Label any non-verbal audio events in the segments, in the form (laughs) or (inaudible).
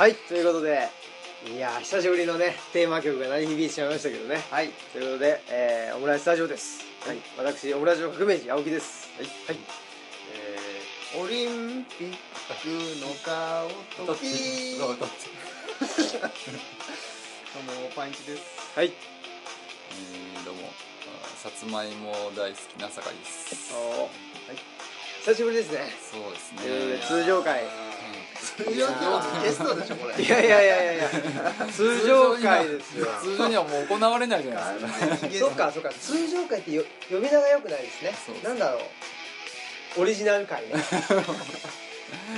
はいということでいやー久しぶりのねテーマ曲が鳴り響いてしまいましたけどね。はい。ということで、えー、オムライススタジオです。はい。私オムライスの革命児青木です。はい。はい。えー、オリンピックの顔とき (laughs) どうもパンイチです。はい。えーどうもあさつまいも大好きな酒井です。おー。久しぶりですね。そうですね、えー通常回いやいやいやいやいや。通常回ですよ。通常にはもう行われないじゃないですか。そっかそっか。通常回ってよ呼び名が良くないですね。なんだろう。オリジナル回ね。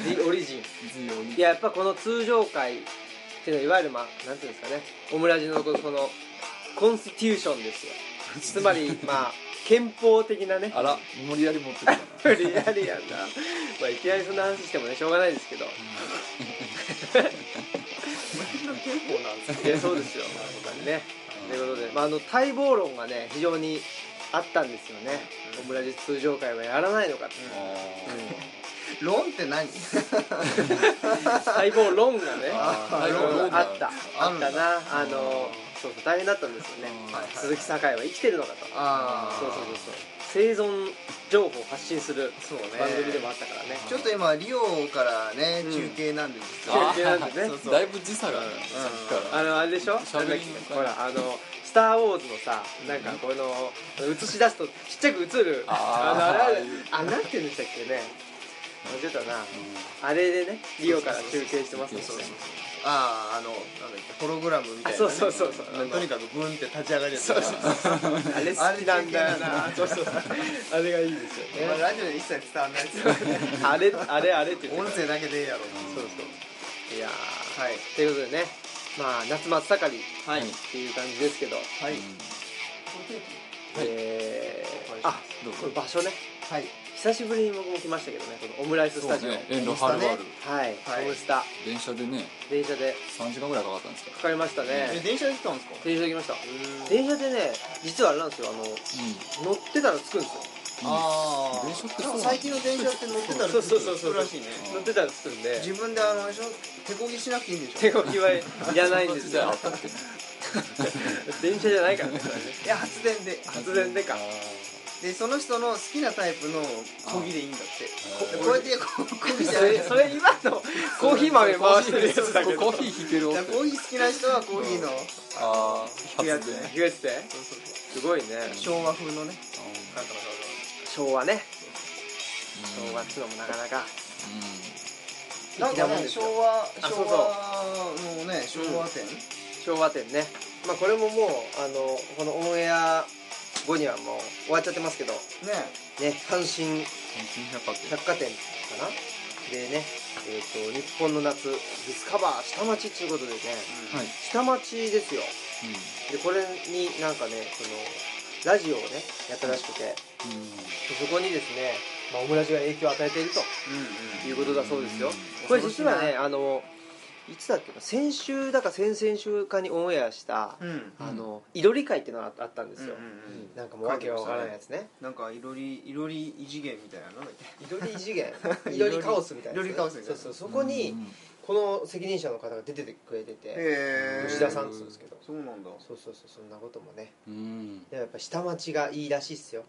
The オリジン強いいややっぱこの通常回っていうのはいわゆるまあなんていうんですかね。オムラジのこのコンスティューションですよ。つまりまあ憲法的なね。あら無理やり持ってきた。な (laughs) 無理やりやんな。まあいきなりそんな話してもねしょうがないですけど。の憲法なんですいやそうですよ。ほんまにね。ということで、まあ、あの待望論がね非常にあったんですよね、オムラジ通常会はやらないのかって、論って何？(laughs) 待望論がねあった。あったな。あのそうそう大変だったんですよね。うんはいはい。鈴木酒井は生きてるのかと。あそうそうそうそう。生存情報を発信するそうね。番組でもあったからね。ちょっと今リオからねうん。中継なんで実 (laughs) 中は継なんでね。そうそう。だいぶ時差があるさっきから。あのあれでしょ？ほらあの「スター・ウォーズ」のさなんかこの映し出すとちっちゃく映る。あー。のあれあなんて言うんでしたっけね。忘れたな。あれでねリオから中継してますもんね。そうそうそうあああのなんだっけホログラムみたいなね。あそうそうそうそう。とにかくブンって立ち上がるやつそうそうあれ好きなんだよな。そうそうあれがいいですよまあねラジオで一切伝わんないですよあれあれあれって音た。声だけでええやろそうそう。いやー。はい。ということでね。まあ夏真っ盛りはい。っていう感じですけど。はい。えーあこれ場所ね。はい久しぶりに僕も来ましたけどねこのオムライススタジオ、そうね遠路はるばる。はい、はい。オムスタ電車でね電車で。3時間ぐらいかかったんですかかかりましたね。え電車で来たんですか？電車で来ました。電車でね実はあれなんですよあの乗ってたら着くんですよ。ああ電車って最近の電車って乗ってたらそうそうそうそう。着くらしいね。乗ってたら着くんで。自分であの手こぎしなくていいんでしょ？手こぎはいらないんですよ。(laughs) ったっけね電車じゃないから。ねそれねいや発電で発電でか。で。その人の好きなタイプのこぎでいいんだって。ここうやってこうこぎじゃそない。れそれ今のコーヒー豆回してるやつだけど。コーヒー引けるだからコーヒー好きな人はコーヒーのああ引くやつね。言ってすごいね。昭和風のね。昭和ね。うん。昭和っつうのもなかなか。なんかね昭和あそうそう。昭和のね昭和店昭和店ね。まあこれももうあのこのオンエア後にはもう終わっちゃってますけど。ね。ね阪神新百貨店。かな。でねえっ、と日本の夏ディスカバー下町っていうことでね。はい。下町ですよ。でこれになんかねそのラジオをねやったらしくて。でそこにですね、まあ、オムラジが影響を与えているとうんいうことだそうですよ。うん。これ実はねあのいつだっけな先週だか先々週かにオンエアした、あのいろり会っていうのがあったんですよ、うんうんうん。なんかもうわけがわからないやつね。なんかいろりいろり異次元みたいなのがいろり異次元？(laughs) いろりカオスみたいなね。いろりカオスみたいなそうそうそこにこの責任者の方が出ててくれててへ吉田さんっつうんですけど。そうなんだ。そうそうそうそんなこともね。うん。やっぱ下町がいいらしいっすよ、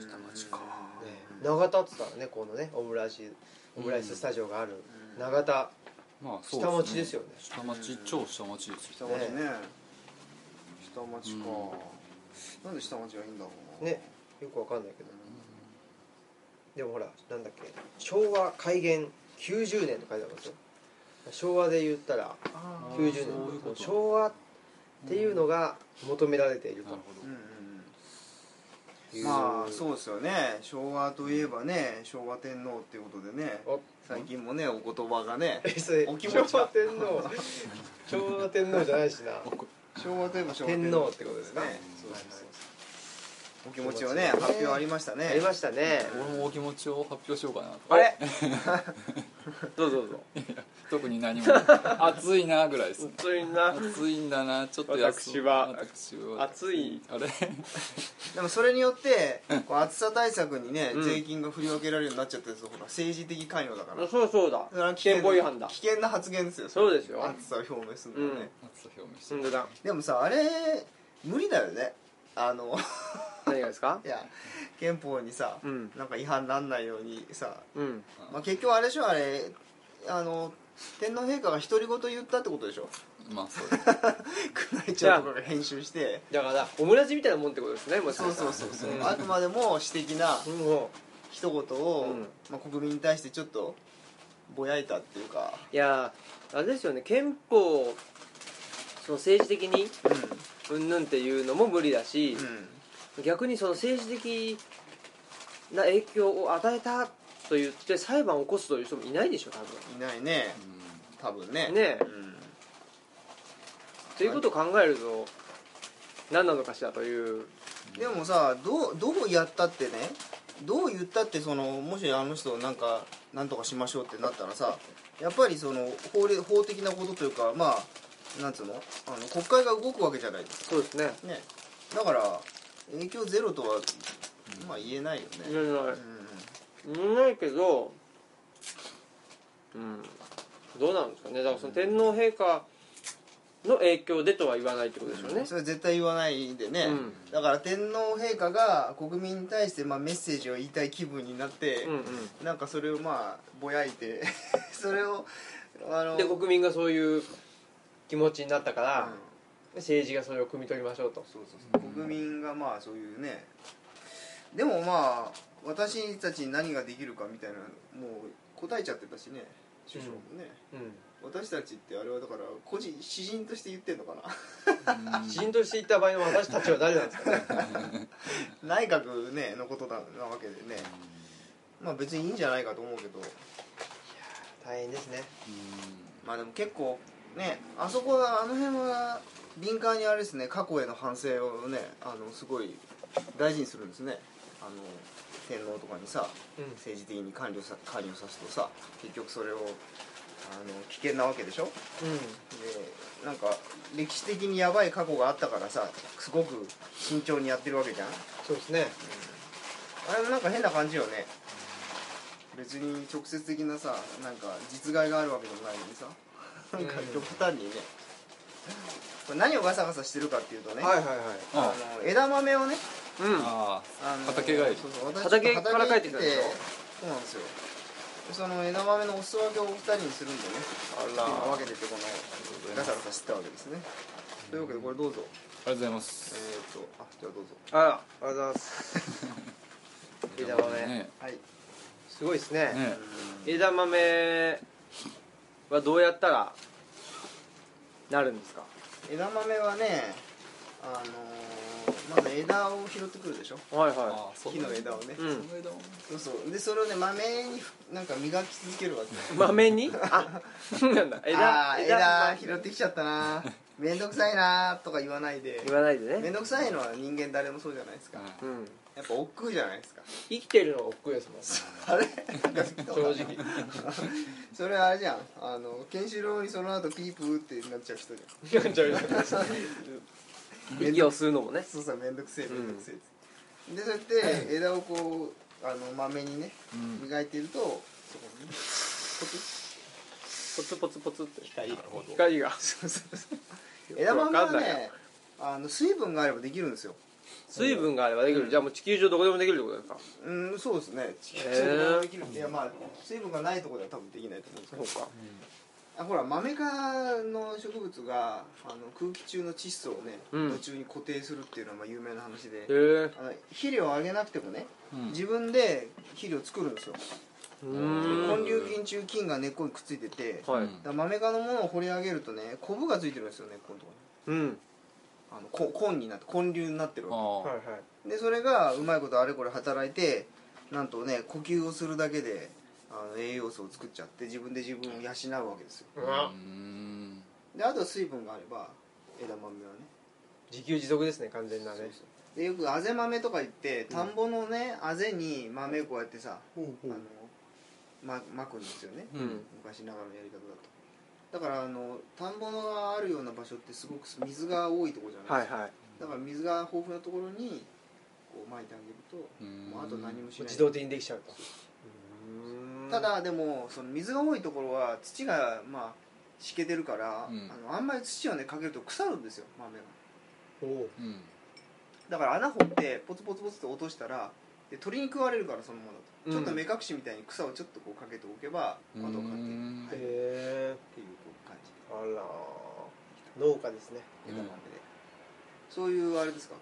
下町か。ね、永田っつったらねこのねオムライスオムライススタジオがある永田まあそう下町ですよね。下町超下町です下よ町ね。下町か。なんで下町がいいんだろうな。ねよくわかんないけど。でもほらなんだっけ。昭和改元90年って書いてありますよ。昭和で言ったらあー。90年。そういうこと。昭和っていうのが求められていると。なるほうんうんいうまあそうですよね。昭和といえばね昭和天皇っていうことでねお最近もねお言葉がね (laughs) お気持ちが。昭和天皇昭和天皇じゃないしな。昭和といえば昭和天皇。ってことですかね。そうそうそうお気持ちをね発表ありましたね。ありましたね。俺もお気持ちを発表しようかなと。あれ？(laughs) どうぞどうぞ。特に何も。(laughs) 暑いなぐらいです。ね暑いな。暑いんだな。ちょっと休私は。私は。暑い。あれ？(laughs) でもそれによってこう暑さ対策にね、うん。税金が振り分けられるようになっちゃったやつほら政治的関与だから。そうそうだ。危険違反だ。危険な発言ですよそうですよ。暑さを表明するのはね、暑さ表明して本当だでもさあれ無理だよね。あの何がですか？いや憲法にさ、うん。なんか違反なんないようにさ、うん。まあ、結局あれでしょあれあの天皇陛下が独り言言ったってことでしょ？まあそうです。(laughs) 宮内庁とかが編集して。だからオムラジみたいなもんってことですねもしかそうそうそうそう、ん。あくまでも私的なも一言を、うん。まあ、国民に対してちょっとぼやいたっていうか。ういやあれですよね憲法その政治的にうんぬんっていうのも無理だしう、ん逆にその政治的な影響を与えたと言って裁判を起こすという人もいないでしょ多いないね。多分ね。分ねうん。ということを考えると何なのかしらという。でもさどうどうやったってねどう言ったってそのもしあの人なんかなんとかしましょうってなったらさやっぱりその法律法的なことというかまあなんつうの？あの国会が動くわけじゃないですそうですね。かね。だから影響ゼロとはまあ言えないよね、言えない。うん言えないけどうん。どうなんですかね。だからその天皇陛下の影響でとは言わないってことでしょうねそれは絶対言わないでね、うん。だから天皇陛下が国民に対してまあメッセージを言いたい気分になって、うんなんかそれをまあぼやいて (laughs) それをあのうんで国民がそういう気持ちになったから、うん政治がそれを汲み取りましょうと。そうそうそう。国民がまあそういうね。でもまあ私たちに何ができるかみたいなもう答えちゃってたしね。首相もね、うん。私たちってあれはだから個人詩人として言ってんのかな。うん。詩人としていった場合の私たちは誰なんですかね。(laughs) 内閣ねのことななわけでね。まあ別にいいんじゃないかと思うけど。大変ですね。まあでも結構ねあそこはあの辺は敏感にあれですね過去への反省をねあのすごい大事にするんですね。あの天皇とかにさうん。政治的に関与さ関与さすとさ結局それをあの危険なわけでしょ？うん。でなんか歴史的にやばい過去があったからさすごく慎重にやってるわけじゃん？そうですね。あれもなんか変な感じよね。別に直接的なさなんか実害があるわけでもないのにさ。なんか極端にねこれ何をガサガサしてるかっていうとね、はいはいはい。ああの枝豆をねうん。ああの畑帰り。そうそう私畑から帰ってきたでしょ？そうなんですよ。でその枝豆のお裾分けをお二人にするんでね。あ分けててこのガサガサしてたわけですね。というわけでこれどうぞ。ありがとうございます。えー、っとあじゃあどうぞ。あらありがとうございます。(laughs) 枝豆ね。はい。すごいですね。ね。枝豆はどうやったらなるんですか？枝豆はねあのーまず枝を拾ってくるでしょ？はいはあそう木の枝をね、うん。その枝もそうそう。でそれをね豆になんか磨き続けるわけ。い豆に？(laughs) あそうなんだ。あー枝枝。拾ってきちゃったな。めんどくさいなとか言わないで。言わないでめんねどくさいのは人間誰もそうじゃないですか。うんうんやっぱ億劫じゃないですか。生きてるのが億劫ですもん。あれ？正直。それあれじゃん。あのケンシロウにその後ピープーってなっちゃう人じゃん。息を吸うのもね。そうそうめんどくせえめんどくせえって、でそうやって (laughs) 枝をこうあの豆にねうん。磨いてるとそこにねポツポツポツって光が。光が。そうそうそう。枝豆はねあの水分があればできるんですよ水分があればできる。じゃあもう地球上どこでもできるってことですかうんそうですね。地球へー。上でもできる。いやまあ水分がないところでは多分できないと思うんですけど。そうか。あほらマメ科の植物があの空気中の窒素をね、うん。途中に固定するっていうのはまあ有名な話で。へえあの肥料をあげなくてもねうん。自分で肥料を作るんですよ。うーん。根粒菌中菌が根っこにくっついてて。はい。うんらマメ科のものを掘り上げるとねコブがついてるんですよ根っこのとこうんあのこ根になって根粒になってるわあはいはい。けでそれがうまいことあれこれ働いてなんとね呼吸をするだけであの栄養素を作っちゃって自分で自分を養うわけですよ。うん。であとは水分があれば枝豆はね。自給自足ですね完全なね。そうでよくあぜ豆とか言って田んぼのねあぜに豆こうやってさ、ほうほうあのままくんですよね、うん。昔ながらのやり方だとだからあの田んぼがあるような場所ってすごく水が多いところじゃないですか、はいはい。だから水が豊富なところにこう撒いてあげると、うん。もうあと何もしない。自動的にできちゃうと。う。ーんただでもその水が多いところは土がまあしけてるから、うん。あのあんまり土をねかけると腐るんですよ豆が。おう。うん。だから穴掘ってポツポツポツと落としたらで鳥に食われるからそのままだと、うん。ちょっと目隠しみたいに草をちょっとこうかけておけばうん。窓を買って、うんはい、っていうあら。農家ですね。枝豆で、そういうあれですか？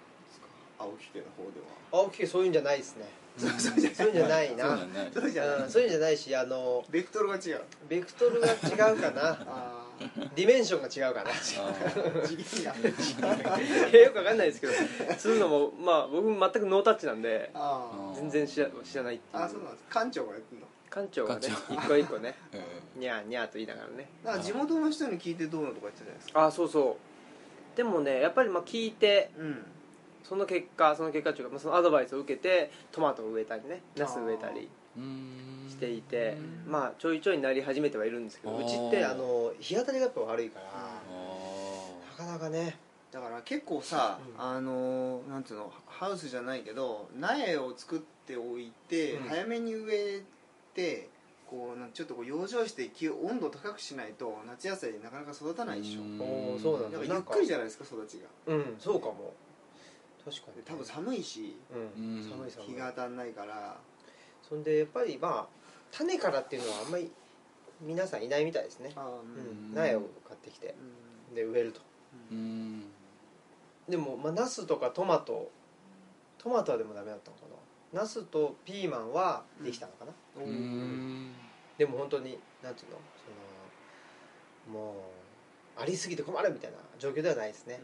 青木家の方では。青木家そういうんじゃないですね。そう (laughs) そういうんじゃないな。そういそうじゃない、うん。そういうんじゃないしあのベクトルが違う。ベクトルが違うかな。(laughs) あディメンションが違うかな。(laughs) よくわかんないですけど。そういうのもまあ僕全くノータッチなんで全然知ら知らないっていう。ああそうなんです。館長がやってんの？館長がね館一個一個ね (laughs) えニャーニャーと言いながらね。だから地元の人に聞いてどうのとか言ってたじゃないですか。あそうそう。でもねやっぱりまあ聞いてうん。その結果その結果というか、まあ、そのアドバイスを受けてトマトを植えたりねナス植えたりしていてうん。まあちょいちょいなり始めてはいるんですけどうちってあの日当たりがやっぱ悪いからあなかなかねだから結構さ、うん。あのなんていうのハウスじゃないけど苗を作っておいて、うん。早めに植えてこうなんちょっとこう養生して温度高くしないと夏野菜なかなか育たないでしょ。うん。おーそうなんだ。ゆっくりじゃないですか育ちが。うんそうかも。確かに。で多分寒いしうん。うん。寒い寒い日が当たんないから。そんでやっぱりまあ種からっていうのはあんまり皆さんいないみたいですね。うん。苗を買ってきて。うん。で植えると。うん。でもまあナスとかトマト。トマトはでもダメだったのかなナスとピーマンはできたのかな、うん。でも本当になんていうのそのもうありすぎて困るみたいな状況ではないですね。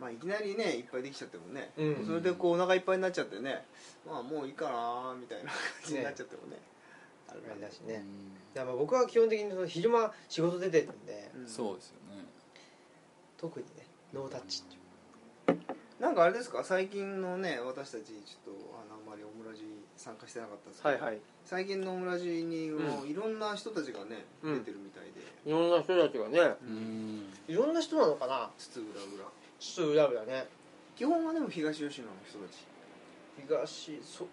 まあいきなりねいっぱいできちゃってもね、うん。それでこうお腹いっぱいになっちゃってねまあもういいかなみたいな感じになっちゃってもねあるあれだしね、だからまあ僕は基本的にその昼間仕事出てるんで、うん。そうですよね。特にねノータッチっていうなんかあれですか？最近のね私たちちょっとあのあんまりオムラジ参加してなかったんですけど、はいはい。最近のオムラジにもういろんな人たちがね、うん。出てるみたいで。いろんな人たちがねうん。いろんな人なのかな？つつ裏裏ちょっと裏裏ね。基本はでも東吉野の人たち。東そ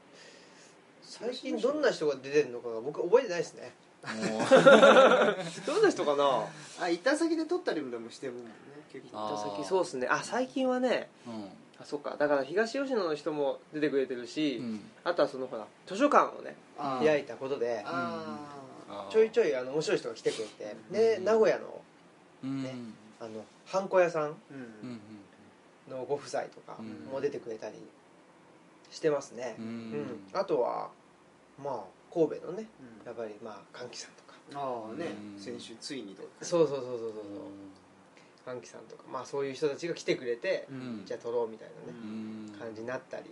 最近どんな人が出てるのかが僕覚えてないですね。も (laughs) どんな人かな？あ行った先で撮ったりもしてるもんね結構あー。先そうっすね。あ最近はねううん。あそっか。だから東吉野の人も出てくれてるし、うん。あとはそのほら図書館をね開いたことでちょいちょいあの面白い人が来てくれてでうん。名古屋のうん。ねあのハンコ屋さんのご夫妻とかうん。も出てくれたりしてますね。ううん。ん、あとはまあ神戸のねうん。やっぱりまあ歓喜さんとか。ああね。うん。先週ついにとそうそうそうそうそう。そう歓喜さんとかまあそういう人たちが来てくれて、うん。じゃあ撮ろうみたいなね、うん。感じになったり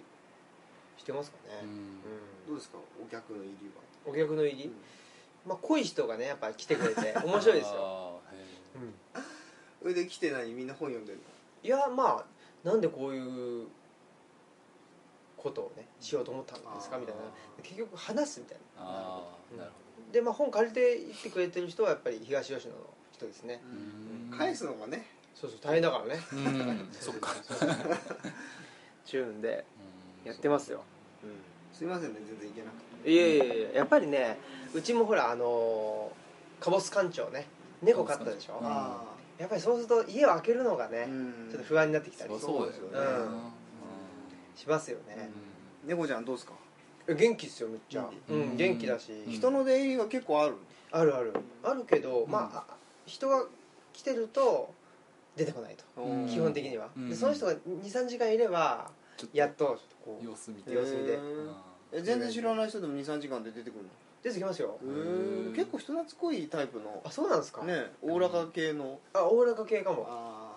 してますかね、うん。うん。どうですか？お客の入りお客の入り、はまあ濃い人がねやっぱ来てくれて (laughs) 面白いですよ、うん。それで来て何みんな本読んでるいやまあなんでこういうことをねしようと思ったんですかみたいな。結局話すみたいーああなるなでまあ本借りて行ってくれてる人はやっぱり東吉野の人ですね。うん。返すのがね。そうそう大変だからね。(laughs) そっか。チューンでうん。やってますよ、すいませんね全然いけなくて。いやいやいややっぱりねうちもほらあのーカボス館長ね。猫飼ったでしょ、うやっぱりそうすると家を開けるのがね、ちょっと不安になってきたり。そうですよね。うん。しますようん。ね、猫ちゃんどうですか？え元気っすよめっちゃ。ううんん、元気だし、うん。人の出入りは結構ある？あるある。あるけど、ん。まああ人が来てると出てこないと、うん。基本的には、うん。でその人が23時間いればちょっとやっとちょっとこう様子見て。様子見で。へーえ全然知らない人でも23時間で出てくるの？出てきますよ。結構人懐っこいタイプのあそうなんですか？ねおおらか系の。あおおらか系かも。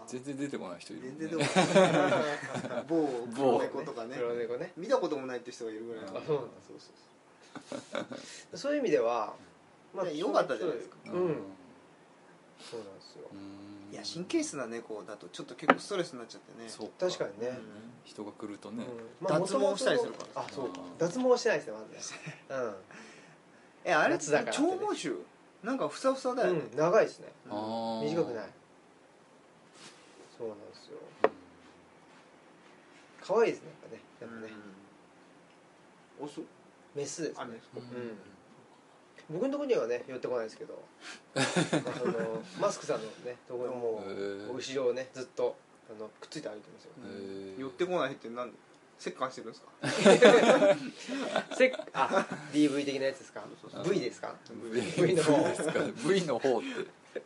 全然出てこない人いる。全然もんねでもない。某 (laughs) 某黒猫とかね。黒猫ね。見たこともないって人がいるぐらいあそうなんだ。そうそうそう。いう意味では、ね良かったじゃないですか。うんそうなんですよ。うん。いや神経質な猫だとちょっと結構ストレスになっちゃってね。そう確かにね、人が来るとね、うん。脱毛したりするか。らあそうか。うん。脱毛はしてないですねまずね (laughs) えあれ夏だからってね。長毛種？なんかふさふさだよね。うん、うん、長いですね。あー。短くない。そうなんですよ。可愛いですねやっぱね。やっぱね、オス？メスですね。あれうん僕のところにはね寄ってこないですけど。あのマスクさんのねところにも後ろをねずっとあのくっついて歩いてますよ。寄ってこないってなんで？折檻してるんですか？(laughs) せっあ DV 的なやつですか？V ですか？V, の方。ですか？V の方って。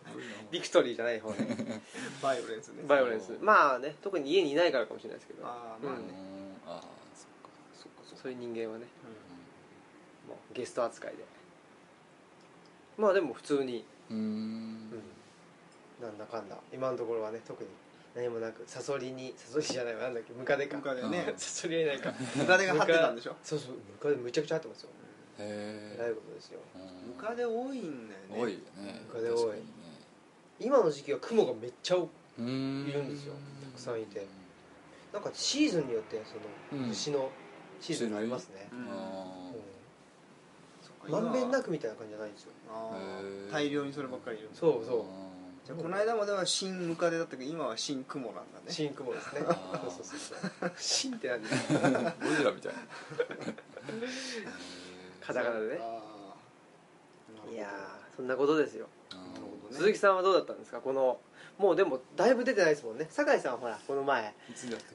ビクトリーじゃない方ね。バイオレンスね。バイオレンス。まあね特に家にいないからかもしれないですけど。うんああまあね。ああそっか。そっかそういう人間はね。うもうゲスト扱いでまあでも普通に、うーん。うん、なんだかんだ。今のところはね特に。何もなく。サソリにサソリじゃないわなんだっけ。ムカデか。ムカデね。(laughs) サソリはいないか。(laughs) ムカデが張ってたんでしょ？そうそう。ムカデむちゃくちゃ入ってますよ。へえらいことですよ。えムカデ多いんだよね。多いよね。ムカデ多い。ね。今の時期は雲がめっちゃい。るんですよ。たくさんいて。なんかシーズンによってそのうん。虫のシーズンがありますね、うん。あうんまんべんなくみたいな感じじゃないんですよ。大量にそればっかりいるそうそう。じゃあこの間までは新ムカデだったけど今は新クモなんだね。新雲ですね。そうそうそうそう。新って何？(laughs) ゴジラみたい。な (laughs) カタカナでね。いやーそんなことですよ。鈴木さんはどうだったんですか？このもうでもだいぶ出てないですもんね。酒井さんはほらこの前。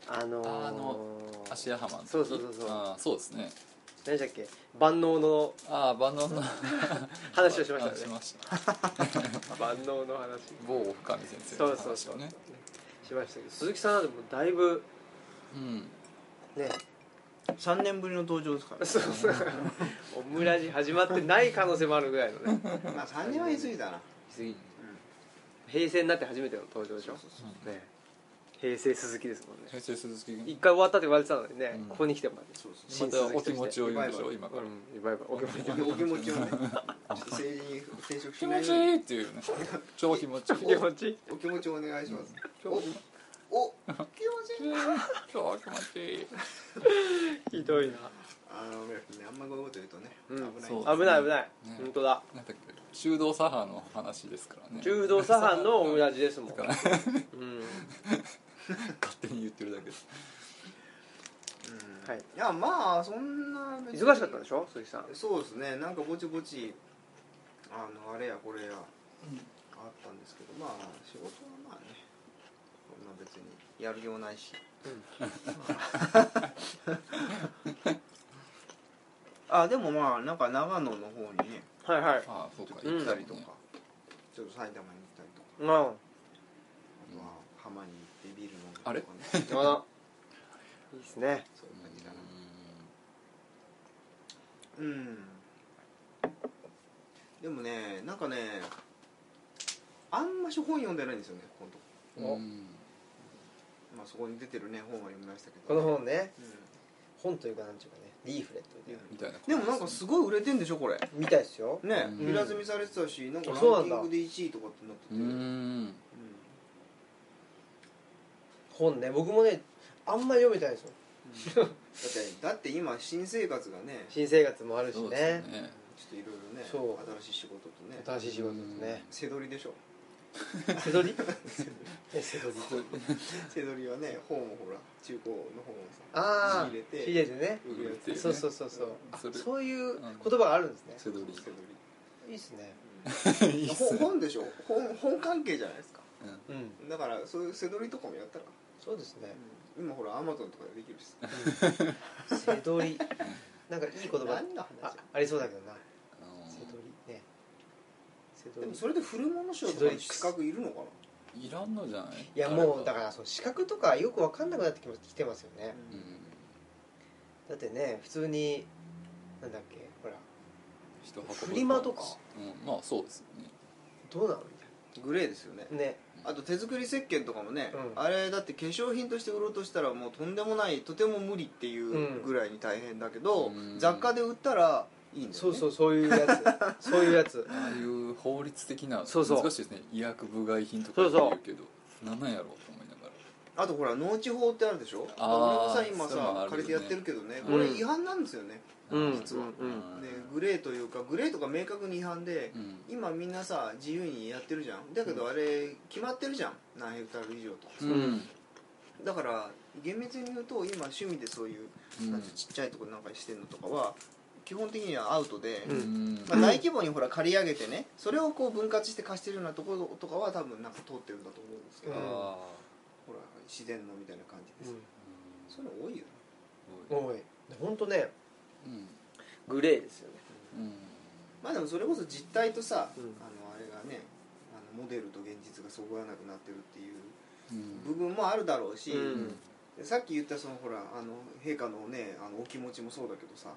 あのー、あの芦屋浜そうそうそうそう。そうですね何でしたっけ？万能のああ万能の。(laughs) 話をしましたね。あしました。(laughs) 万能の話。某深見先生のそうそうそう。話をねしましたけど鈴木さんはでもだいぶうん。ね。3年ぶりの登場ですからそうそう。オムラジ始まってない可能性もあるぐらいのね。まあ3年は言い過ぎだな。次平成になって初めての登場でしょ？そうそうそう。ね平成鈴木ですもんね。平成鈴木。一回終わったって言われてたのにね、うん。ここに来てもらってそうそうまたお気持ちを言うんでしょリ今から。うんバイバイお気持ち。(laughs) お気持ちをね。ちょっと政治に転職し気持ちないように。いいっていうね。超気持ち。い (laughs) い気持ちいい。お気持ちをお願いします。超おお気持ちいい。超 (laughs) 気持ちいい。ひどいな。あのねあんまこういうこと言うとねうん。危ないそう危ない危ない、ね。本当だ。なんだっけ中道左派の話ですからね。柔道左派のオムラジですもん、うん (laughs) 勝手に言ってるだけです。うん。はい。いやまあそんな忙しかったんでしょ？鈴木さん。そうですね。なんかぼちぼちあのあれやこれやあったんですけどまあ仕事はまあねそんな別にやるようないし。あでもまあなんか長野の方にねはいはい。ああそうかうん。行ったりとか、ちょっと埼玉に行ったりとか。まああとは浜に行ってビール飲とかねあ。いいですね。そういう感じだな。うん。でもねなんかねあんまし本読んでないんですよね今度まあそこに出てるね本は読みましたけこどの本ね。う本というかなんていうかねリーフレットで。みたいなでもなんかすごい売れてんでしょこれ。見たいですよ。ねうん。平積みされてたしなんかランキングで1位とかってなってて。うーん本ね僕もねあんまり読めてないですよ。だってだって今新生活がね新生活もあるしね。すね。ちょっといろいろねそう。新しい仕事とね。新しい仕事ですね背取りでしょ。背取り？ね背取り。背取り。はね本をほら中古の本をさああ仕入れて仕入れてね。売ていうね。そうそうそうそう。あそういう言葉があるんですね。背取り。背取いいっすね。いいりっすね。本本でしょ。本本関係じゃないですか。うん。うん。だからそういう背取りとかもやったら、そうですね。今ほらアマゾンとかでできるし。背取り。なんかいい言葉あありそうだけどな。あ背取り。ね。背で取りもそれで古物商とかに資格いるのかな？ーいらんのじゃない？いやもうだからそう資格とかよく分かんなくなってきてますよね。うん。だってね普通になんだっけほら。人運ぶフリマとか？うん。まあそうですよね。どうなの？みグレーですよね。たいなねあと手作り石鹸とかもね、うん。あれだって化粧品として売ろうとしたらもうとんでもないとても無理っていうぐらいに大変だけど、うん。雑貨で売ったらいいんだよね。そうそうそういうやつ。(laughs) そういうやつ。ああいう法律的なそうそう。難しいですね。医薬部外品とかそうそう言う。けどなんなんやろうと思あとほら農地法ってあるでしょ？あー俺もさ今そういうのあるよね。さ借りてやってるけどね。うん。これ違反なんですよね、うん。実は、うん。でグレーというかグレーとか明確に違反で、うん。今みんなさ自由にやってるじゃん。だけどあれ決まってるじゃん。何ヘクタール以上と。うん。だから厳密に言うと今趣味でそういう、ちっちゃいところなんかしてるのとかは基本的にはアウトで、まあ、大規模にほら借り上げてねそれをこう分割して貸してるようなところとかは多分なんか通ってるんだと思うんですけど、自然のみたいな感じです、うん。そういうの多いよね。多い。本当ねうん。グレーですよね。うん。まあでもそれこそ実態とさ、うん。あのあれがねあのモデルと現実がそぐわなくなってるっていううん。部分もあるだろうし、うん。でさっき言ったそのほらあの陛下のねあのお気持ちもそうだけどさ、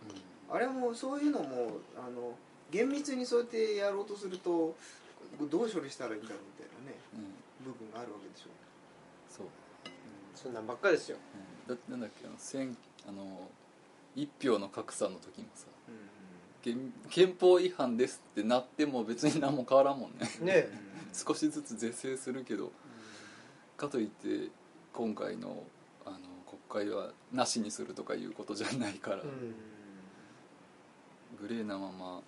あれもそういうのもあの厳密にそうやってやろうとするとどう処理したらいいんだろうみたいなねうん。部分があるわけでしょ、そんなんばっかですよ。うん。だなんだっけあの選あの一票の格差の時もさ憲憲法違反ですってなっても別に何も変わらんもんね。ね (laughs) 少しずつ是正するけど。かといって今回のあの国会はなしにするとかいうことじゃないから、うん。グレーなまま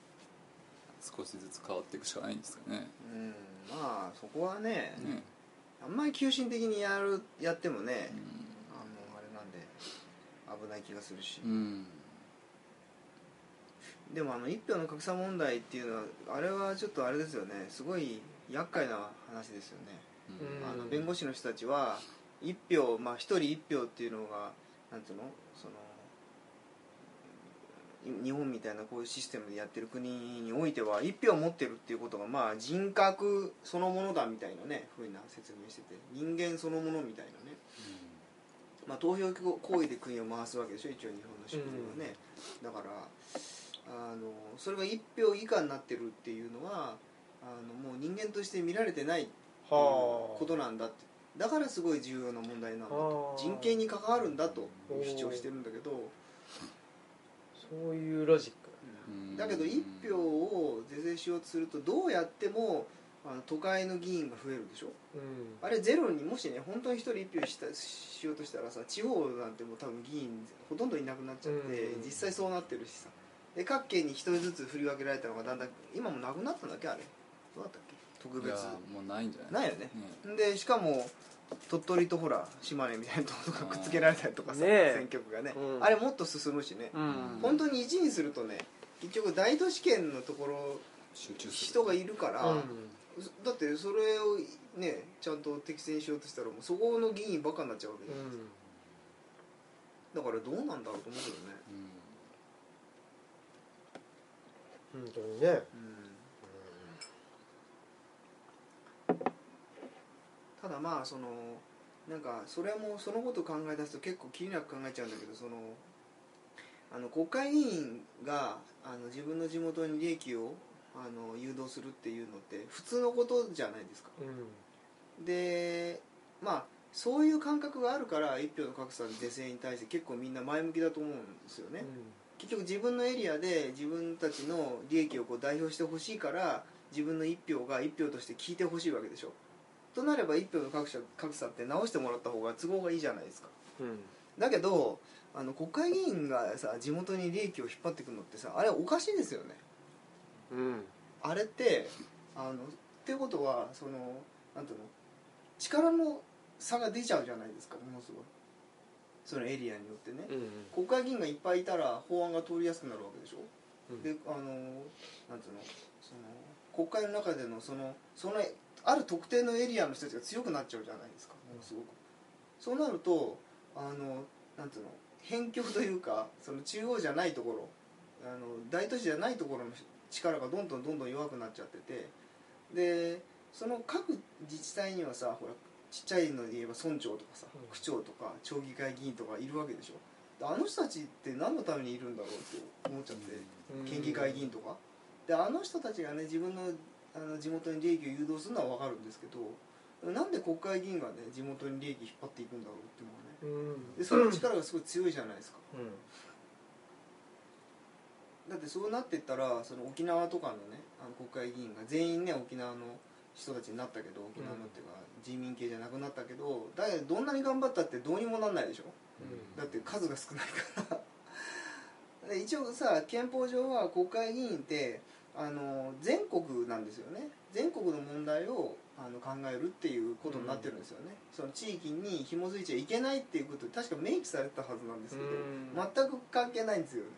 少しずつ変わっていくしかないんですかね。うん。まあそこはねね、あんまり急進的にやるやってもね、うあのあれなんで危ない気がするし、んうん。でもあの一票の格差問題っていうのはあれはちょっとあれですよね。すごい厄介な話ですよね、うん。あの弁護士の人たちは一票まあ一人一票っていうのがなんていうの？そのい日本みたいなこういうシステムでやってる国においては一票持ってるっていうことがまあ人格そのものだみたいなねふうな説明してて人間そのものみたいなね。まあ、投票行為で国を回すわけでしょ一応日本の職業はね、だからあのそれが1票以下になってるっていうのはあのもう人間として見られてないっていことなんだって。だからすごい重要な問題なんだと。人権に関わるんだと主張してるんだけどそういうロジック。うん。だけど1票を是正しようとするとどうやってもあの都会の議員が増えるでしょ？うん。あれゼロにもしね本当に1人1票したしようとしたらさ地方なんてもう多分議員ほとんどいなくなっちゃって、うん。実際そうなってるしさ。で各県に1人ずつ振り分けられたのがだんだん今もなくなったんだっけあれ？どうだったっけ？特別いやもうないんじゃない？ないよね。ねでしかも鳥取とほら島根みたいなとことかくっつけられたりとかさ、ねえ。選挙区がね、うん。あれもっと進むしね、うん。本当に1にするとね結局大都市圏のところ集中する。人がいるから、うん。だってそれをねちゃんと適正にしようとしたらもうそこの議員ばっかになっちゃうわけじゃん、だからどうなんだろうと思うけどね、うん。本当にねただまあそのなんかそれもそのことを考え出すと結構気になく考えちゃうんだけどそのあの国会議員があの自分の地元に利益をあの誘導するっていうのって普通のことじゃないですか。うん。でまあそういう感覚があるから一票の格差の是正に対して結構みんな前向きだと思うんですよね、結局自分のエリアで自分たちの利益をこう代表してほしいから自分の一票が一票として聞いてほしいわけでしょとなれば一票の格差格差って直してもらった方が都合がいいじゃないですか。うん。だけどあの国会議員がさ地元に利益を引っ張ってくるのってさあれおかしいですよね。うん。あれってあのってことはそのなんていうの？力の差が出ちゃうじゃないですかものすごい。そのエリアによってね、うん。国会議員がいっぱいいたら法案が通りやすくなるわけでしょ、うん。であのなんていうの？その国会の中でのそのそのある特定のエリアの人たちが強くなっちゃうじゃないですか。ものすごく。そうなるとあのなんていうの辺境というかその中央じゃないところあの大都市じゃないところの力がどんどんどんどん弱くなっちゃっててでその各自治体にはさほらちっちゃいので言えば村長とかさうん。区長とか町議会議員とかいるわけでしょ。であの人たちって何のためにいるんだろうって思っちゃってうん。県議会議員とか。であの人たちがね自分のあの地元に利益を誘導するのは分かるんですけどなんで国会議員がね地元に利益引っ張っていくんだろうっていうのはね。うん。でその力がすごい強いじゃないですか。うん。だってそうなってったらその沖縄とかのねあの国会議員が全員ね沖縄の人たちになったけど沖縄のっていうか、人民系じゃなくなったけどだけどどんなに頑張ったってどうにもなんないでしょ。だって数が少ないから。で一応さ憲法上は国会議員ってあの全国なんですよね。全国の問題をあの考えるっていうことになってるんですよね、その地域に紐づいちゃいけないっていうこと確か明記されてたはずなんですけど、うん。全く関係ないんですよね。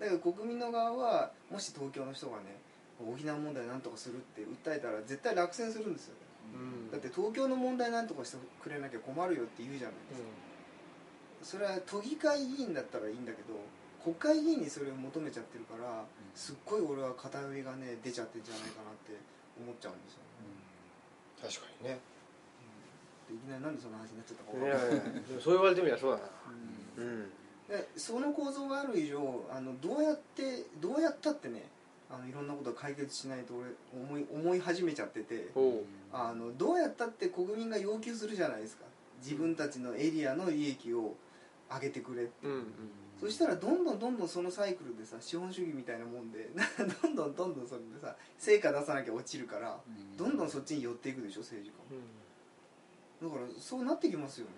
だけど国民の側はもし東京の人がね沖縄問題なんとかするって訴えたら絶対落選するんですよね。うん。だって東京の問題なんとかしてくれなきゃ困るよって言うじゃないですか、それは都議会議員だったらいいんだけど国会議員にそれを求めちゃってるからすっごい俺は偏りがね出ちゃってんじゃないかなって思っちゃうんですよ確かにね。でいきなりなんでその話になっちゃったかい。やいやそう言われてみればそうだな。うん。うん。でその構造がある以上あのどうやってどうやったってねあのいろんなことを解決しないと俺思い思い始めちゃっててあのどうやったって国民が要求するじゃないですか。自分たちのエリアの利益を上げてくれって。うんそしたらどんどんどんどんそのサイクルでさ資本主義みたいなもんで (laughs) どんどんどんどんそれでさ成果出さなきゃ落ちるからどんどんそっちに寄っていくでしょ政治家。もだからそうなってきますよね。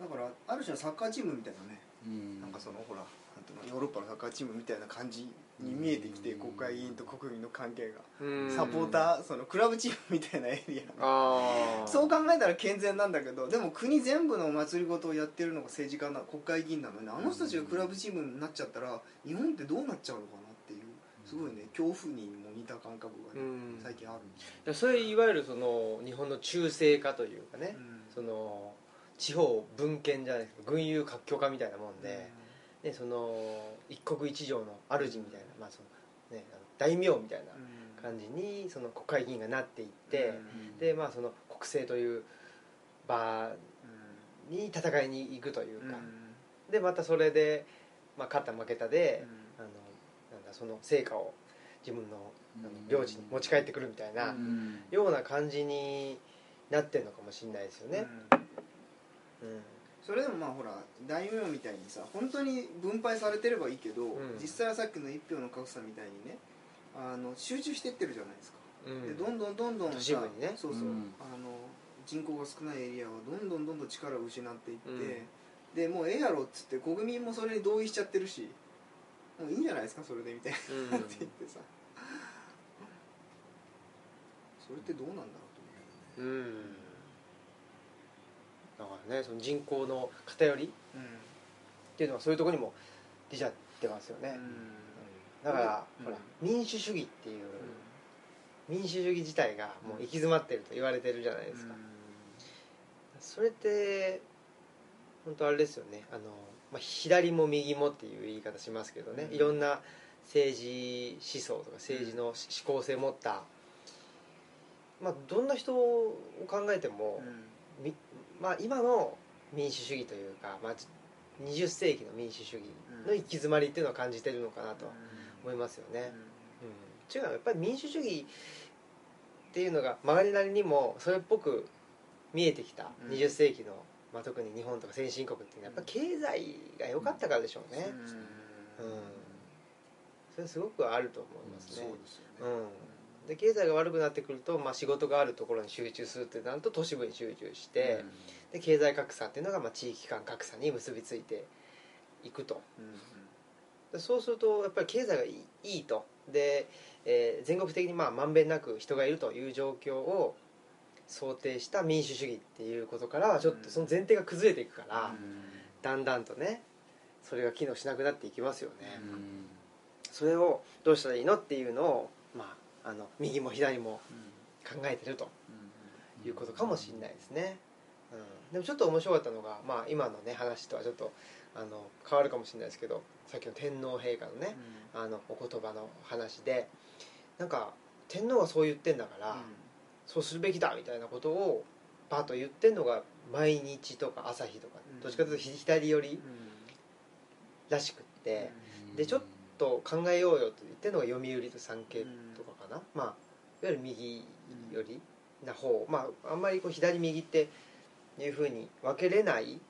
だからある種のサッカーチームみたいなね。なんかそのほらヨーロッパのサッカーチームみたいな感じに見えてきて国会議員と国民の関係が。うん。サポーターそのクラブチームみたいなエリア。そう考えたら健全なんだけどでも国全部のお祭りごとをやってるのが政治家な国会議員なのにあの人たちがクラブチームになっちゃったら日本ってどうなっちゃうのかなっていうすごいね恐怖にも似た感覚がねうん。最近ある。それいわゆるその日本の中性化というかね、うん。その地方分権じゃないですか軍友割拠化みたいなもんで、ね、その一国一城の主みたいな、まあそのね、あの大名みたいなうん。感じにその国会議員がなっていって、うん。でまあその国政という場に戦いに行くといううん。か、でまたそれで、まあ、勝った負けたで、うん。あのなんだその成果を自分のあの領地に持ち帰ってくるみたいな、うん。ような感じになってるのかもしれないですよね、うん。うんそれでもまあほら大名みたいにさ本当に分配されてればいいけど、ん。実際はさっきの一票の格差みたいにねあの集中してってるじゃないですか、うん。でどんどんどんどん都市部にね。そうそう、うん。あの人口が少ないエリアはどんどんどんどん力を失っていって、うん。でもうええやろっつって国民もそれに同意しちゃってるしもういいんじゃないですかそれでみたいな、うん。って言ってさ。それってどうなんだろうと思うんだからねその人口の偏りっうていうのはそういうところにも出ちゃってますよね、だから、うん。ほら民主主義っていう、民主主義自体がもう行き詰まってると言われてるじゃないですか、それって本当あれですよね。あの、まあ、左も右もっていう言い方しますけどね、うん。いろんな政治思想とか政治の思考性を持った、まあ、どんな人を考えても、みまあ、今の民主主義というか、まあ、20世紀の民主主義の行き詰まりっていうのを感じてるのかなと思いますよね。うん、違うのはやっぱり民主主義っていうのが曲がりなりにもそれっぽく見えてきた。うん。20世紀の、まあ、特に日本とか先進国っていうのは。やっぱ経済が良かったからでしょうね、うん。それすごくあると思いますね、そうですようねんで経済が悪くなってくると、まあ、仕事があるところに集中するってなると都市部に集中して、で経済格差っていうのがまあ地域間格差に結びついていくと。でそうするとやっぱり経済がいいいいと。で、えー全国的にまあまんべんなく人がいるという状況を想定した民主主義っていうことからはちょっとその前提が崩れていくから、だんだんとねそれが機能しなくなっていきますよね、それをどうしたらいいのっていうのを、まあ、あの右も左も考えてるということかもしれないですね、うん、でもちょっと面白かったのが、まあ、今のね話とはちょっとあの変わるかもしれないですけどさっきの天皇陛下のね、あのお言葉の話でなんか天皇はそう言ってんだから、そうするべきだみたいなことをパッと言ってんのが毎日とか朝日とか、うん。どっちかというと左寄りらしくって、でちょっと考えようよと言ってるのが読売と産経とかかな、まあいわゆる右寄りな方、まああんまりこう左右っていうふうに分けれない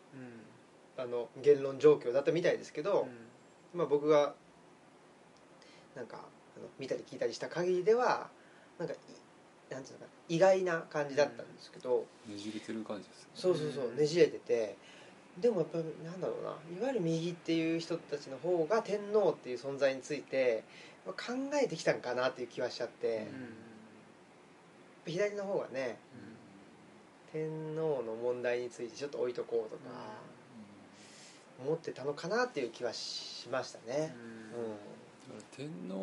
あの言論状況だったみたいですけど、まあ、僕がなんかあの見たり聞いたりした限りではなんかいなんていうのかな意外な感じだったんですけど、ねじれてる感じですね。そうそうそうねじれててでもやっぱりなんだろうな。いわゆる右っていう人たちの方が天皇っていう存在について考えてきたんかなっていう気はしちゃって、左の方がね天皇の問題についてちょっと置いとこうとか思ってたのかなっていう気はしましたね。天皇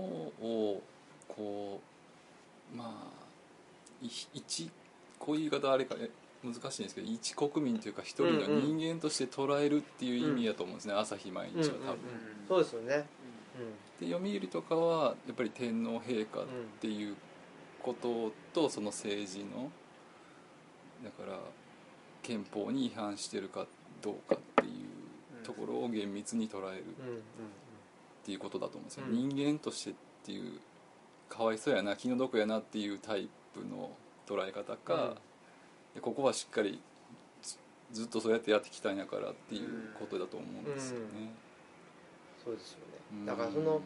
をこうまあい一こういう言い方あれかえ難しいんですけど一国民というか一人の人間として捉えるっていう意味だと思うんですね、朝日毎日は多分、そうですよね。で読売とかはやっぱり天皇陛下っていうこととその政治のだから憲法に違反してるかどうかっていうところを厳密に捉えるっていうことだと思うんですよ、うん。人間としてっていうかわいそうやな気の毒やなっていうタイプの捉え方か、でここはしっかりずずっとそうやってやってきたんやからっていうことだと思うんですよね、そうですようん。ね。だからその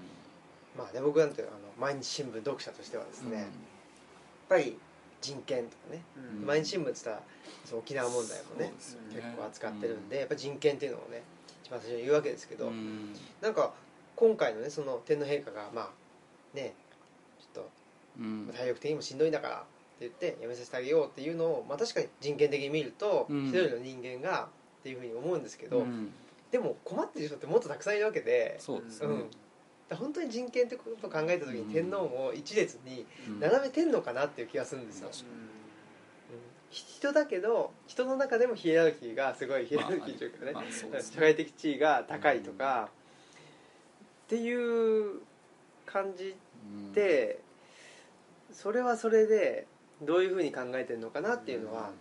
まあね僕なんてあの毎日新聞読者としてはですね、うん。やっぱり人権とかね、うん。毎日新聞って言ったらその沖縄問題もねね。結構扱ってるんで、やっぱ人権っていうのをね一番最初に言うわけですけど、うん。なんか今回のねその天皇陛下がまあねちょっうん。と体力的にもしんどいんだから言ってやめさせてあげようっていうのを、まあ、確かに人権的に見るとうん。一人の人間がっていうふうに思うんですけど、うん。でも困ってる人ってもっとたくさんいるわけでそうですね、うん。だ本当に人権ってことを考えた時に天皇も一列にうん。並べてんのかなっていう気がするんですよ、うん。人だけど人の中でもヒエラルキーがすごいヒエラルキーというかね、まあそうですね。社会的地位が高いとか、っていう感じうん。でそれはそれでどういうふうに考えてるのかなっていうのは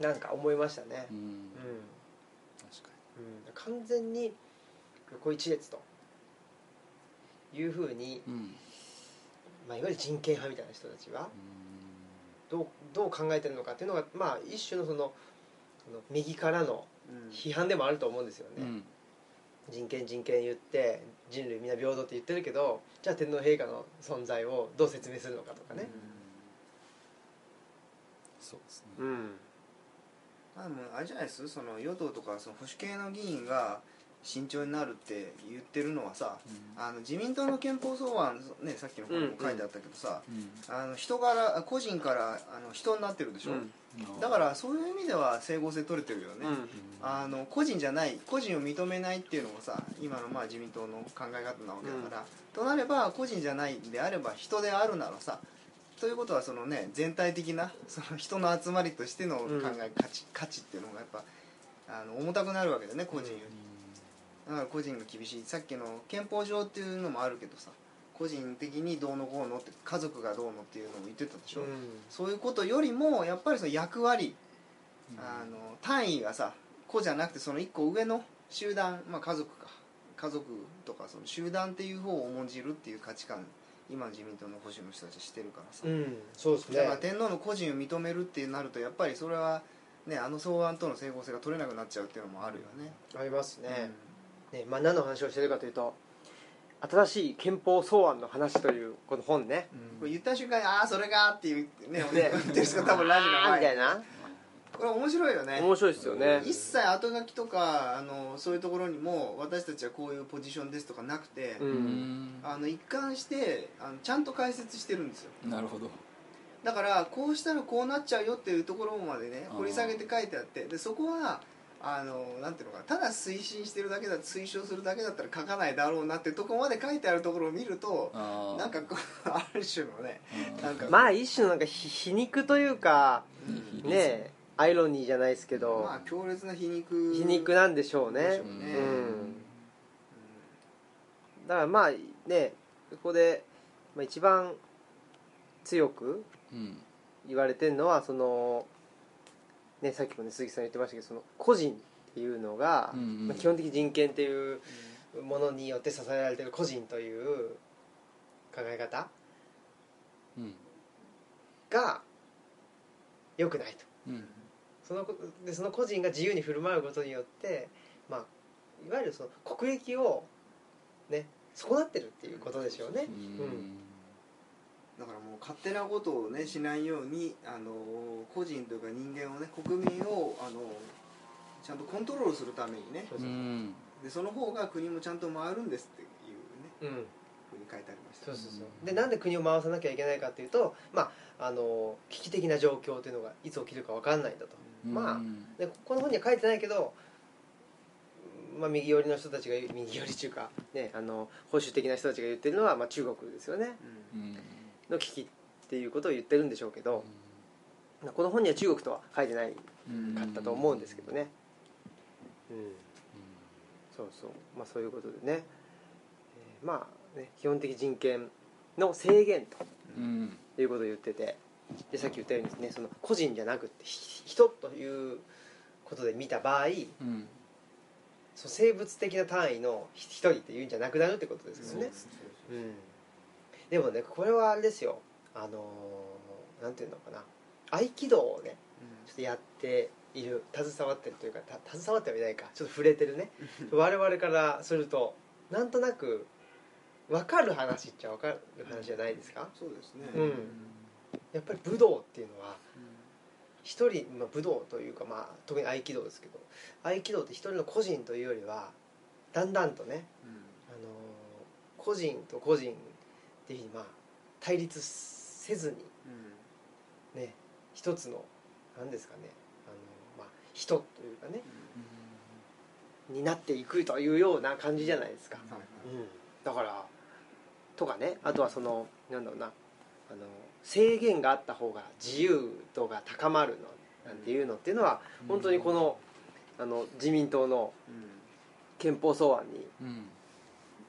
なんか思いましたね。う、ん。うん。確かうん、完全に横一列というふうに、にうん。まあ、いわゆる人権派みたいな人たちはどうどう考えてるのかっていうのが、まあ、一種のその右からの批判でもあると思うんですよね、うん。人権人権言って人類みんな平等って言ってるけどじゃあ天皇陛下の存在をどう説明するのかとかね、そうですね。うん。あもうあれじゃないですその与党とかその保守系の議員が慎重になるって言ってるのはさあの自民党の憲法草案、ね、さっきの本にも書いてあったけどさ、うん。あの人から個人からあの人になってるでしょ、うん。だからそういう意味では整合性取れてるよね、うん。あの個人じゃない個人を認めないっていうのもさ今のまあ自民党の考え方なわけだから、となれば個人じゃないんであれば人であるならさということはそのね全体的なその人の集まりとしての考え、価値価値っていうのがやっぱあの重たくなるわけだよね個人より、だから個人が厳しい。さっきの憲法上っていうのもあるけどさ個人的にどうのこうのって家族がどうのっていうのも言ってたでしょ、うん。そういうことよりもやっぱりその役割あの単位がさ個じゃなくてその一個上の集団、まあ、家族か。家族とかその集団っていう方を重んじるっていう価値観今の自民党の保守の人たちはしてるからさ、うんそうですね。だから天皇の個人を認めるってなるとやっぱりそれはねあの草案との整合性が取れなくなっちゃうっていうのもあるよね、ありますね,、うん。ねまあ、何の話をしてるかというと新しい憲法草案の話というこの本ね。これ言った瞬間に「ああそれが」っていうね (laughs) ね。言ってる人が多分ラジオの前みたいなこれ面白いよね。面白いですよね。一切後書きとかあのそういうところにも私たちはこういうポジションですとかなくて、ううん。んあの一貫してあのちゃんと解説してるんですよ。なるほど。だからこうしたらこうなっちゃうよっていうところまでね掘り下げて書いてあってでそこはあのなんていうのかなただ推進してるだけだ推奨するだけだったら書かないだろうなっていうところまで書いてあるところを見るとなんかこう (laughs) ある種のねなんか。まあ一種のなんかひ皮肉というかうん。ねアイロニーじゃないですけど、まあ強烈な皮肉皮肉なんでしょうね。うね。うん。だからまあねここで、まあ、一番強くうん。言われてるのはその、ね、さっきもね鈴木さん言ってましたけどその個人っていうのが、うんうん。まあ、基本的人権っていうものによって支えられてる個人という考え方うん。が良くないと。うんそのこでその個人が自由に振る舞うことによって、まあ、いわゆるその国益をね損なってるっていうことでしょうね。うん。だからもう勝手なことをねしないようにあの個人というか人間をね国民をあのちゃんとコントロールするためにね。でその方が国もちゃんと回るんですっていうね。うん。ふうに書いてありました。そうそうそう。でなんで国を回さなきゃいけないかっていうとまああの危機的な状況というのがいつ起きるか分かんないんだとまあでこの本には書いてないけど、まあ、右寄りの人たちが右寄りっていうか、ね、あの保守的な人たちが言ってるのは、まあ、中国ですよね。の危機っていうことを言ってるんでしょうけどこの本には中国とは書いてないかったと思うんですけどね。うん。そうそう。まあそういうことでね、えーまあね基本的人権の制限とうん。いうことを言っててでさっき言ったようにですねその個人じゃなくてひ人ということで見た場合うん。そう生物的な単位のひ一人っていうんじゃなくなるってことですよね。うん、でもねこれはあれですよ。あのーなんていうのかな。合気道をねちょっとやっている携わってるというかた携わってはいないか。ちょっと触れてるね。我々からするとなんとなく分かる話っちゃ分かる話じゃないですか？そうですね。うんやっぱり武道っていうのは一人、まあ、武道というか、まあ、特に合気道ですけど合気道って一人の個人というよりはだんだんとね、あのー個人と個人っていうふうにまあ対立せずにね一つの何ですかねあの、まあ、人というかねになっていくというような感じじゃないですか、はいうん、だからとかねあとはそのなんだろうなあの制限があった方が自由度が高まるのなんていうのっていうのは本当にこのあの自民党の憲法草案に、うん。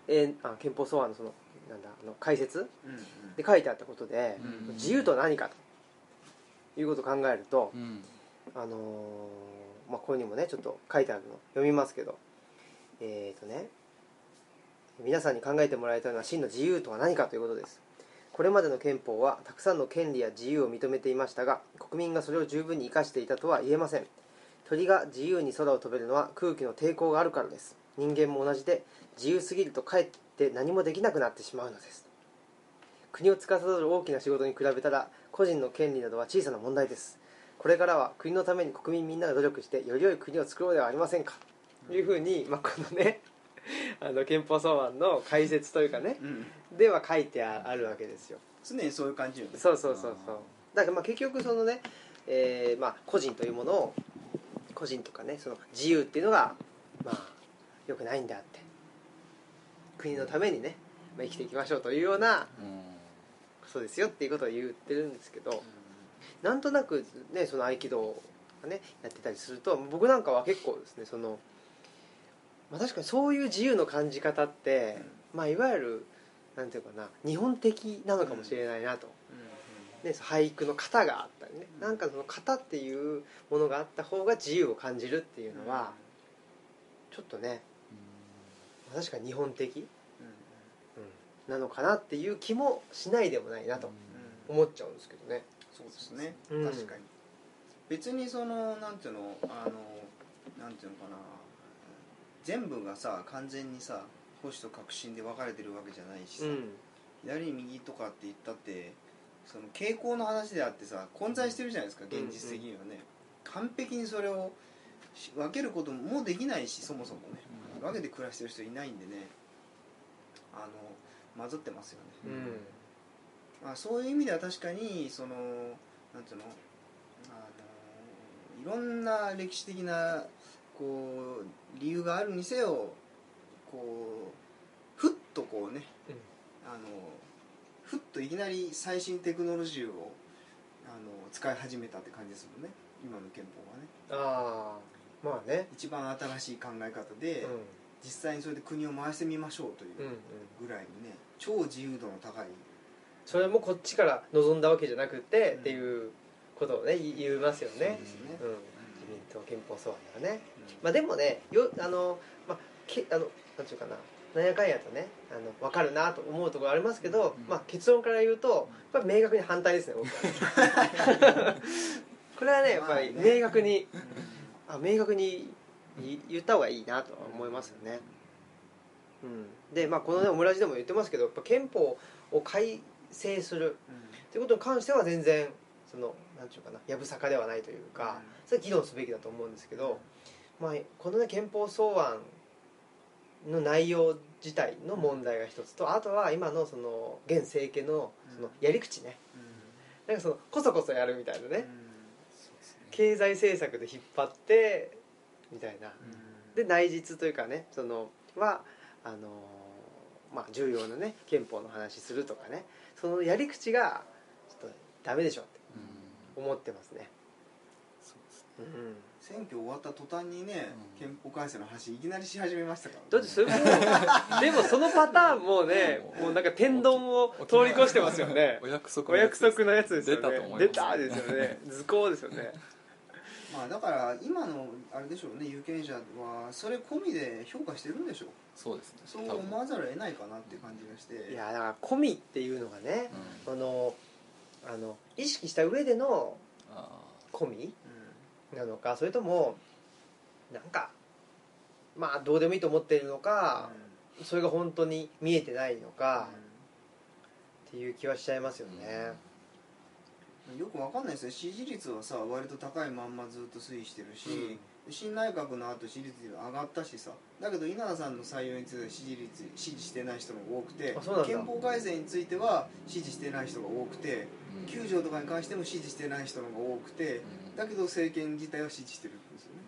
えーあ憲法草案のそのなんだあの解説で書いてあったことで、うん自由とは何かということを考えると、うん。あのーまあ、ここにもねちょっと書いてあるの読みますけどえっ、とね皆さんに考えてもらいたいのは真の自由とは何かということですこれまでの憲法はたくさんの権利や自由を認めていましたが国民がそれを十分に生かしていたとは言えません。鳥が自由に空を飛べるのは空気の抵抗があるからです。人間も同じで自由すぎるとかえって何もできなくなってしまうのです。国を司る大きな仕事に比べたら個人の権利などは小さな問題です。これからは国のために国民みんなが努力してより良い国を作ろうではありませんか。というふうに、まあ、このねあの憲法草案の解説というかねうん。では書いてあるわけですよ。常にそういう感じよね。そうそうそうそう。だからまあ結局そのね、えーまあ、個人というものを個人とかねその自由っていうのがまあよくないんだって。国のためにね、まあ、生きていきましょうというようなそうですよっていうことを言ってるんですけどなんとなくねその合気道がねやってたりすると僕なんかは結構ですねその、まあ、確かにそういう自由の感じ方って、まあ、いわゆるなんていうかな日本的なのかもしれないなと、ね、俳句の型があったりね、うん。なんかその型っていうものがあった方が自由を感じるっていうのは、ちょっとねまあ確かに日本的、うんなのかなっていう気もしないでもないなと思っちゃうんですけどね。そうですね、うん。確かに。別にそのなんていうのあのなんていうのかな。全部がさ完全にさ保守と革新で分かれてるわけじゃないしさ、うん。左右とかって言ったってその傾向の話であってさ混在してるじゃないですか現実的にはね、完璧にそれをし分けることもできないしそもそもね、分けて暮らしてる人いないんでね。あの混ざってますよね、うん。まあ、そういう意味では確かにそのなんていうのあのいろんな歴史的なこう理由があるにせよこうふっとこうねあのふっといきなり最新テクノロジーをあの使い始めたって感じですもんね。今の憲法はね。ああまあね、一番新しい考え方で、うん。実際にそれで国を回してみましょうというんうん。うぐらいにね超自由度の高い。それもこっちから望んだわけじゃなくて、うん。っていうことをね言言いますよね。ね。うん、自民党憲法草案ではね、まあ、でもねよあの、まあ、けあのなんていうかななんやかんやとねあの分かるなと思うところありますけど、うんまあ、結論から言うとやっぱり明確に反対ですね僕は。(laughs) これはねやっぱり明確に、あ明確に言言った方がいいなとは思いますよね。うん、でまあこのねオムラジでも言ってますけどやっぱ憲法を改正する。ということに関しては全然そのなんていうかなやぶさかではないというか、それは議論すべきだと思うんですけど、まあ、このね憲法草案の内容自体の問題が一つとあとは今のその現政権のそのやり口ね。なんかそのこそこそやるみたいなね。経済政策で引っ張ってみたいな。で内実というかねそのはあのまあ重要なね憲法の話するとかね。そのやり口がちょっとダメでしょってうん思ってますね、そうですうん、選挙終わった途端にねうん。憲法改正の話いきなりし始めましたからだってそれも (laughs) でもそのパターンもねもうなんか天丼を通り越してますよね。お約束お約束のやつですよね。出たと思います。出たですよね。図工ですよね。(laughs) まあだから今のあれでしょうね有権者はそれ込みで評価してるんでしょう。そうですね。そう思わざるを得ないかなっていう感じがして。いやだから込みっていうのがねうん。あのあの意識した上でのあ込みうなのかそれともなんかまあどうでもいいと思っているのん。かそれが本当に見えてないのうかっていう気はしちゃいますよね。ん。よくわかんないですよ支持率はさ割と高いまんまずっと推移してるし、新内閣の後支持率上がったしさ。だけど稲田さんの採用については支持率支持してない人が多くて憲法改正については支持してない人が多くてうん。9条とかに関しても支持してない人が多くてうんだけど政権自体は支持してるんですよね。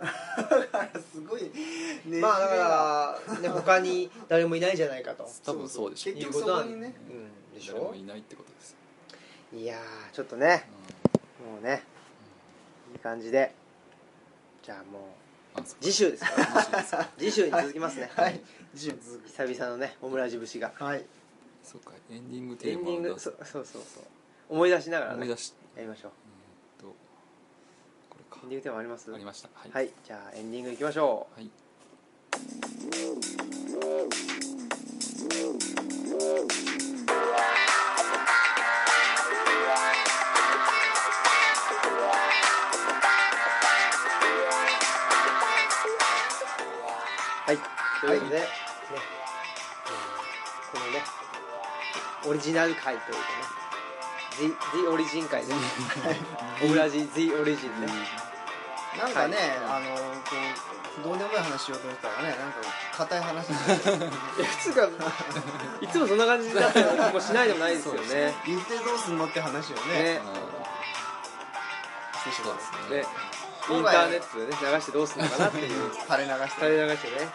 うん。(laughs) だからすごいねまあだから、ね、他に誰もいないじゃないかと、(laughs) 多分そうでしょう結局そこにね。うん、でしょ誰もいないってことです。よいやーちょっとね。うんもうねいい感じで。じゃあもうあそう次週ですか楽しいですか。次週に続きますね、はい。次週続く久々のねオムラジ節が。はい。そうかエンディングテエンーマを出す。ディングそそうそうそう。思い出しながらね。思い出し。やりましょうエンディングテーマあります。ありました。はい。はい。じゃあエンディングいきましょう。はい。はい。ということで、ねえーこのねオリジナル回というかね。The, The オリジン回ね (laughs) オムラジ The オリジンねなんかね、はい。あのこうどうでもいい話しようと思ったらねなんか硬い話 (laughs) いやつうか (laughs) いつもそんな感じだったような気もしないでもないですよね。言ってどうすんのって話をね。ね。してしまうですね。ねインターネットでね流してどうするのかなっていう。(laughs) 垂れ流して。垂れ流してね。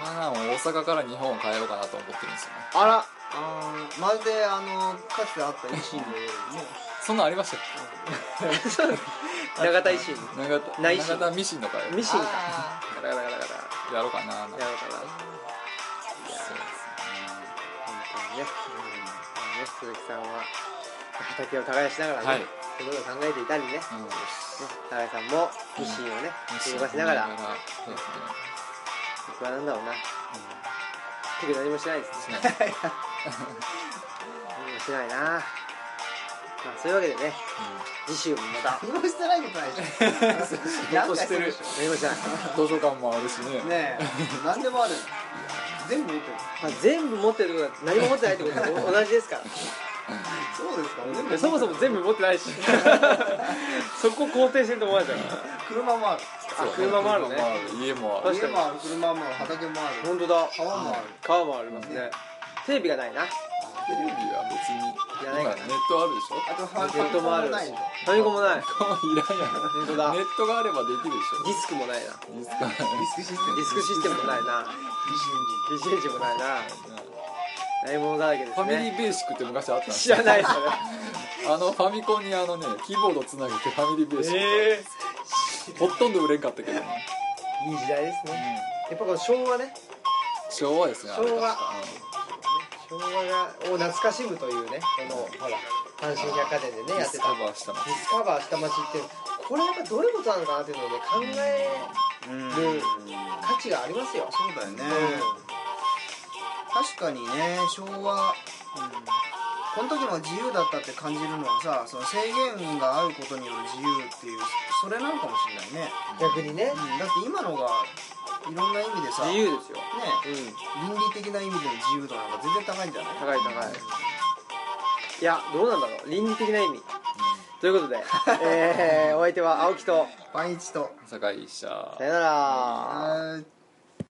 まあなもう大阪から日本を変えようかなと思ってるんですよね。あら。あーまるであのかつてあった維新のよう。にねそんなんありましたっ永田維新。け長田内心長田ミシンの会ミシンか。あガタガタガタガタやろうかななんか。やろうかな。そうですね。本当にね,、うんまあね鈴木さんは畑を耕しながらね、はい。そういうことを考えていたりね。ねうん。高井さんもミシンをね動かしながら。そうですね僕はなんだろうな。特に何もしないですね。(laughs) 何もしないなまあそういうわけでね次週もまた。(laughs) 何もしてないことないでしょなんかしてる。でし何もしない、図書館もあるしね。ょねえ。何でもある。全部持ってる。まあ、全部持ってるってことは何も持ってないってことは同じですから。そうですか全部そもそも全部持ってないし。(laughs) そこ肯定してると思われちゃうから。車もある。あ車もあるね。家もある。確かに。家もある。車もある。畑もある。本当だ。川もある。川もありますね。テレビがないなテレビは別に。今いらないかなネットあるでしょ？あとファネットもあるファミコンもない。顔いらんやん本当だ。ネットがあればできるでしょ？ディスクもないな。ディスクがないディスクシステム。ディスクシステムもないな。維新 PC エンジン。もないな。ないものだらけですファミリねーベーシックって昔あった知らないそれ。(laughs) あのファミコンにあのねキーボードつなげてファミリーベーシック、えほとんど売れんかったけどね、いい時代ですね。やっぱこの昭和ね。昭和ですね昭和昭和がを懐かしむというねこのほら。阪神百貨店でうんねやってたディスカバーした。のディスカバーした街ってこれやっぱどういうことなのかなっていうのをね考えうんる価値がありますよ、そうだよね。う確かにね昭和、この時も自由だったって感じるのはさその制限があることによる自由っていうそれなのかもしれないね、ん、逆にね。うん、だって今のがいろんな意味でさ自由ですよ。ねうん。倫理的な意味での自由度なんか全然高いんじゃない？高い高い。いやどうなんだろう。倫理的な意味。ということで、えー、お相手は青木とパンイチと。酒井医者さよなら